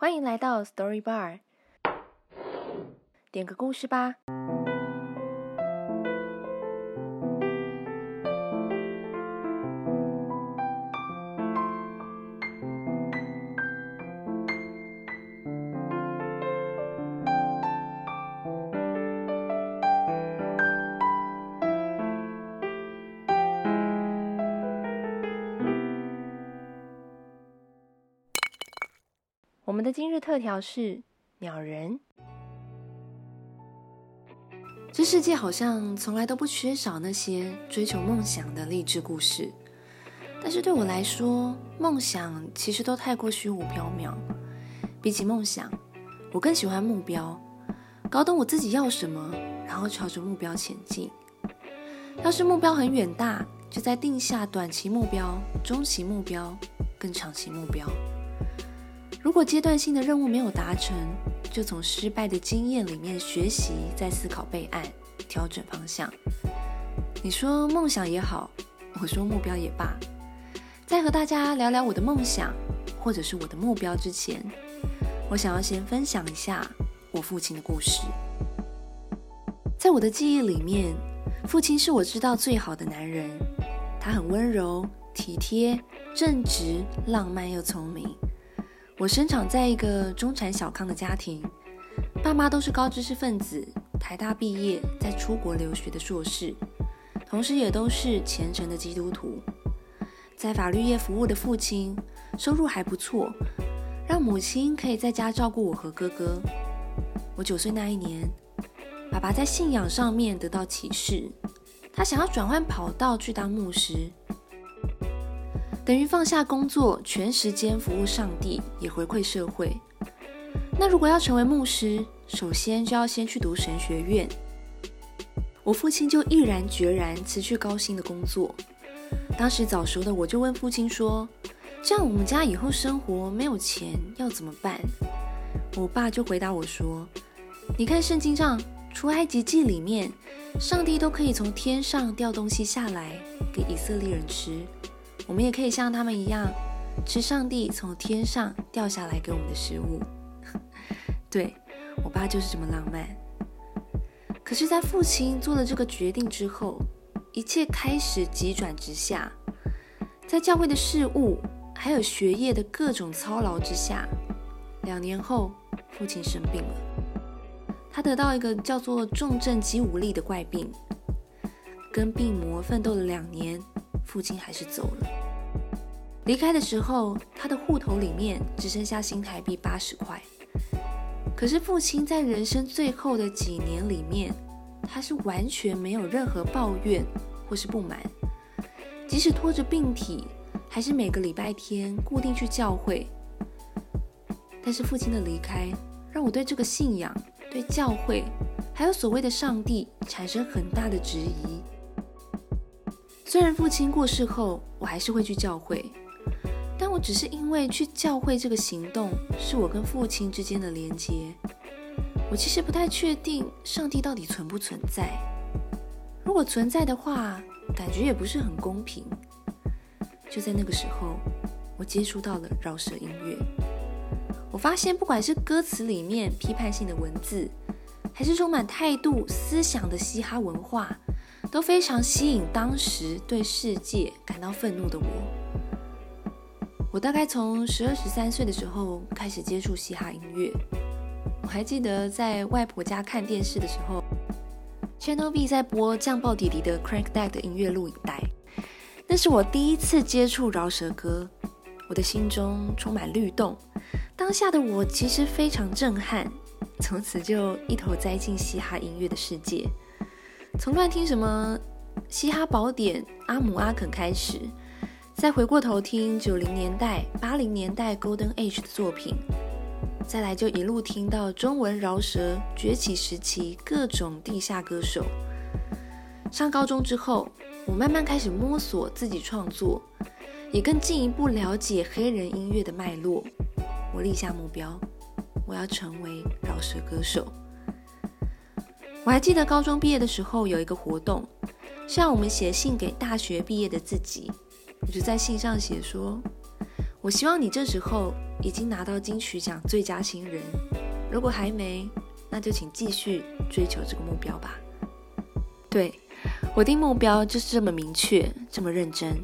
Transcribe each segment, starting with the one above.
欢迎来到 Story Bar，点个故事吧。我们的今日特调是鸟人。这世界好像从来都不缺少那些追求梦想的励志故事，但是对我来说，梦想其实都太过虚无缥缈。比起梦想，我更喜欢目标，搞懂我自己要什么，然后朝着目标前进。要是目标很远大，就再定下短期目标、中期目标、更长期目标。如果阶段性的任务没有达成，就从失败的经验里面学习，再思考备案，调整方向。你说梦想也好，我说目标也罢，在和大家聊聊我的梦想或者是我的目标之前，我想要先分享一下我父亲的故事。在我的记忆里面，父亲是我知道最好的男人，他很温柔、体贴、正直、浪漫又聪明。我生长在一个中产小康的家庭，爸妈都是高知识分子，台大毕业，在出国留学的硕士，同时也都是虔诚的基督徒。在法律业服务的父亲，收入还不错，让母亲可以在家照顾我和哥哥。我九岁那一年，爸爸在信仰上面得到启示，他想要转换跑道去当牧师。等于放下工作，全时间服务上帝，也回馈社会。那如果要成为牧师，首先就要先去读神学院。我父亲就毅然决然辞去高薪的工作。当时早熟的我就问父亲说：“这样我们家以后生活没有钱要怎么办？”我爸就回答我说：“你看圣经上出埃及记里面，上帝都可以从天上掉东西下来给以色列人吃。”我们也可以像他们一样，吃上帝从天上掉下来给我们的食物。对，我爸就是这么浪漫。可是，在父亲做了这个决定之后，一切开始急转直下。在教会的事务还有学业的各种操劳之下，两年后，父亲生病了。他得到一个叫做重症肌无力的怪病，跟病魔奋斗了两年。父亲还是走了。离开的时候，他的户头里面只剩下新台币八十块。可是父亲在人生最后的几年里面，他是完全没有任何抱怨或是不满，即使拖着病体，还是每个礼拜天固定去教会。但是父亲的离开，让我对这个信仰、对教会，还有所谓的上帝产生很大的质疑。虽然父亲过世后，我还是会去教会，只是因为去教会这个行动是我跟父亲之间的连接。我其实不太确定上帝到底存不存在。如果存在的话，感觉也不是很公平。就在那个时候，我接触到了饶舌音乐。我发现，不管是歌词里面批判性的文字，还是充满态度思想的嘻哈文化。都非常吸引当时对世界感到愤怒的我。我大概从十二十三岁的时候开始接触嘻哈音乐。我还记得在外婆家看电视的时候，Channel V 在播酱爆弟弟的 Crank That 的音乐录影带。那是我第一次接触饶舌歌，我的心中充满律动。当下的我其实非常震撼，从此就一头栽进嘻哈音乐的世界。从乱听什么嘻哈宝典、阿姆阿肯开始，再回过头听九零年代、八零年代 Golden Age 的作品，再来就一路听到中文饶舌崛起时期各种地下歌手。上高中之后，我慢慢开始摸索自己创作，也更进一步了解黑人音乐的脉络。我立下目标，我要成为饶舌歌手。我还记得高中毕业的时候有一个活动，是让我们写信给大学毕业的自己。我就在信上写说，我希望你这时候已经拿到金曲奖最佳新人，如果还没，那就请继续追求这个目标吧。对，我定目标就是这么明确，这么认真。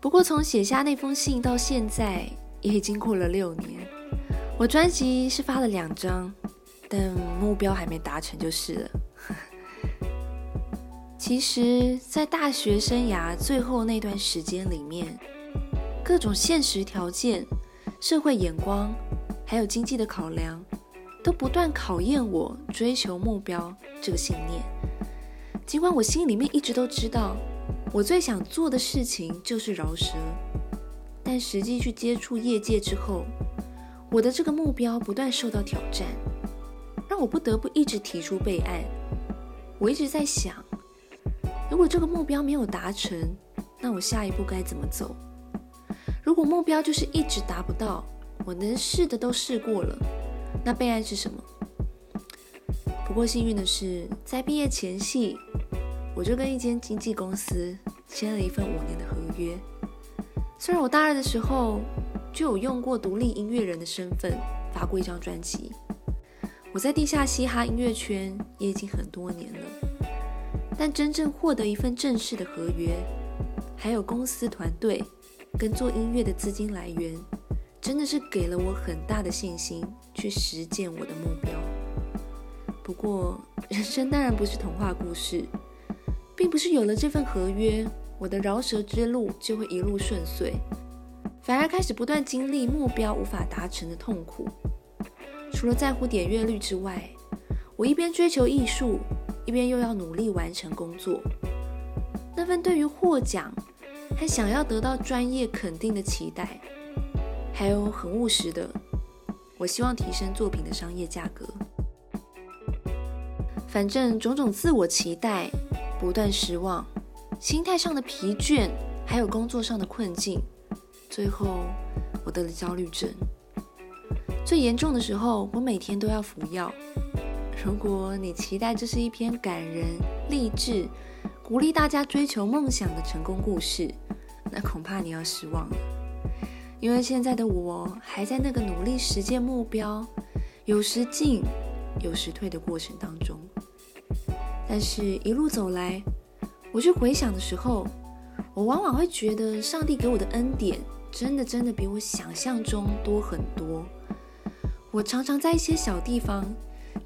不过从写下那封信到现在，也已经过了六年。我专辑是发了两张，但目标还没达成就是了。其实，在大学生涯最后那段时间里面，各种现实条件、社会眼光，还有经济的考量，都不断考验我追求目标这个信念。尽管我心里面一直都知道，我最想做的事情就是饶舌，但实际去接触业界之后，我的这个目标不断受到挑战，让我不得不一直提出备案。我一直在想，如果这个目标没有达成，那我下一步该怎么走？如果目标就是一直达不到，我能试的都试过了，那备案是什么？不过幸运的是，在毕业前夕，我就跟一间经纪公司签了一份五年的合约。虽然我大二的时候就有用过独立音乐人的身份发过一张专辑，我在地下嘻哈音乐圈也已经很多年了，但真正获得一份正式的合约，还有公司团队跟做音乐的资金来源，真的是给了我很大的信心去实践我的目标。不过，人生当然不是童话故事。并不是有了这份合约，我的饶舌之路就会一路顺遂，反而开始不断经历目标无法达成的痛苦。除了在乎点阅率之外，我一边追求艺术，一边又要努力完成工作。那份对于获奖和想要得到专业肯定的期待，还有很务实的，我希望提升作品的商业价格。反正种种自我期待。不断失望，心态上的疲倦，还有工作上的困境，最后我得了焦虑症。最严重的时候，我每天都要服药。如果你期待这是一篇感人、励志、鼓励大家追求梦想的成功故事，那恐怕你要失望了。因为现在的我还在那个努力实践目标，有时进，有时退的过程当中。但是，一路走来，我去回想的时候，我往往会觉得上帝给我的恩典，真的真的比我想象中多很多。我常常在一些小地方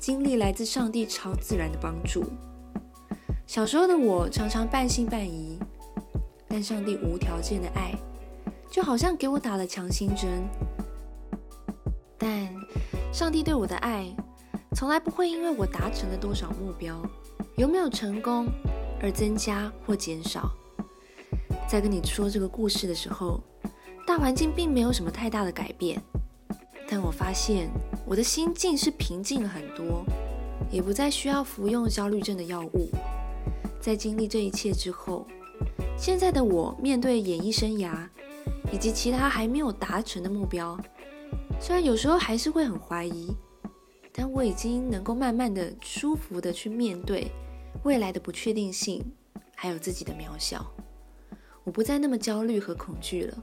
经历来自上帝超自然的帮助。小时候的我常常半信半疑，但上帝无条件的爱，就好像给我打了强心针。但上帝对我的爱，从来不会因为我达成了多少目标。有没有成功而增加或减少？在跟你说这个故事的时候，大环境并没有什么太大的改变，但我发现我的心境是平静了很多，也不再需要服用焦虑症的药物。在经历这一切之后，现在的我面对演艺生涯以及其他还没有达成的目标，虽然有时候还是会很怀疑。但我已经能够慢慢的、舒服的去面对未来的不确定性，还有自己的渺小。我不再那么焦虑和恐惧了，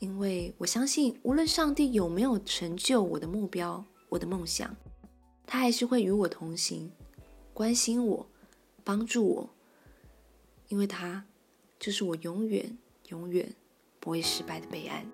因为我相信，无论上帝有没有成就我的目标、我的梦想，他还是会与我同行，关心我，帮助我，因为他就是我永远、永远不会失败的备案。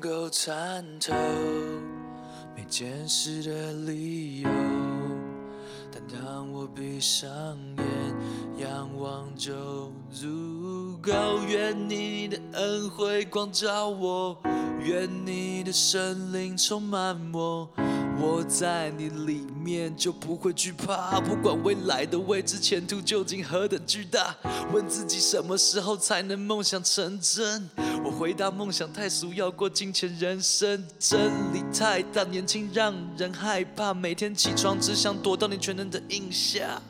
能够参透每件事的理由，但当我闭上眼，仰望就足够。愿你的恩惠光照我，愿你的圣灵充满我。我在你里面就不会惧怕，不管未来的未知前途究竟何等巨大。问自己什么时候才能梦想成真？我回答梦想太俗，要过金钱人生。真理太大，年轻让人害怕，每天起床只想躲到你全能的荫下。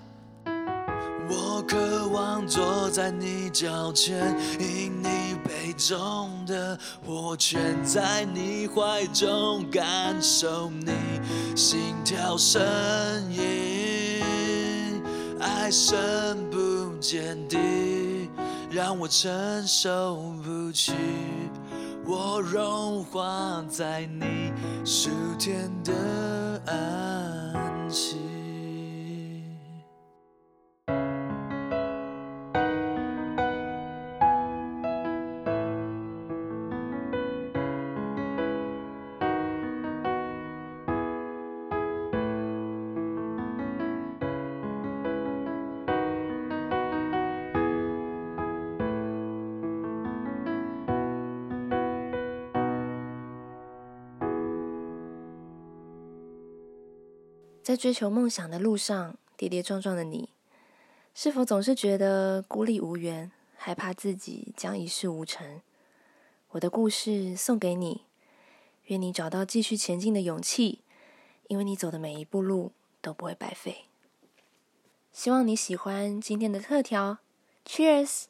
我渴望坐在你脚前，饮你杯中的火泉，在你怀中感受你心跳声音，爱深不见底，让我承受不起，我融化在你数天的安息。在追求梦想的路上，跌跌撞撞的你，是否总是觉得孤立无援，害怕自己将一事无成？我的故事送给你，愿你找到继续前进的勇气，因为你走的每一步路都不会白费。希望你喜欢今天的特调，Cheers。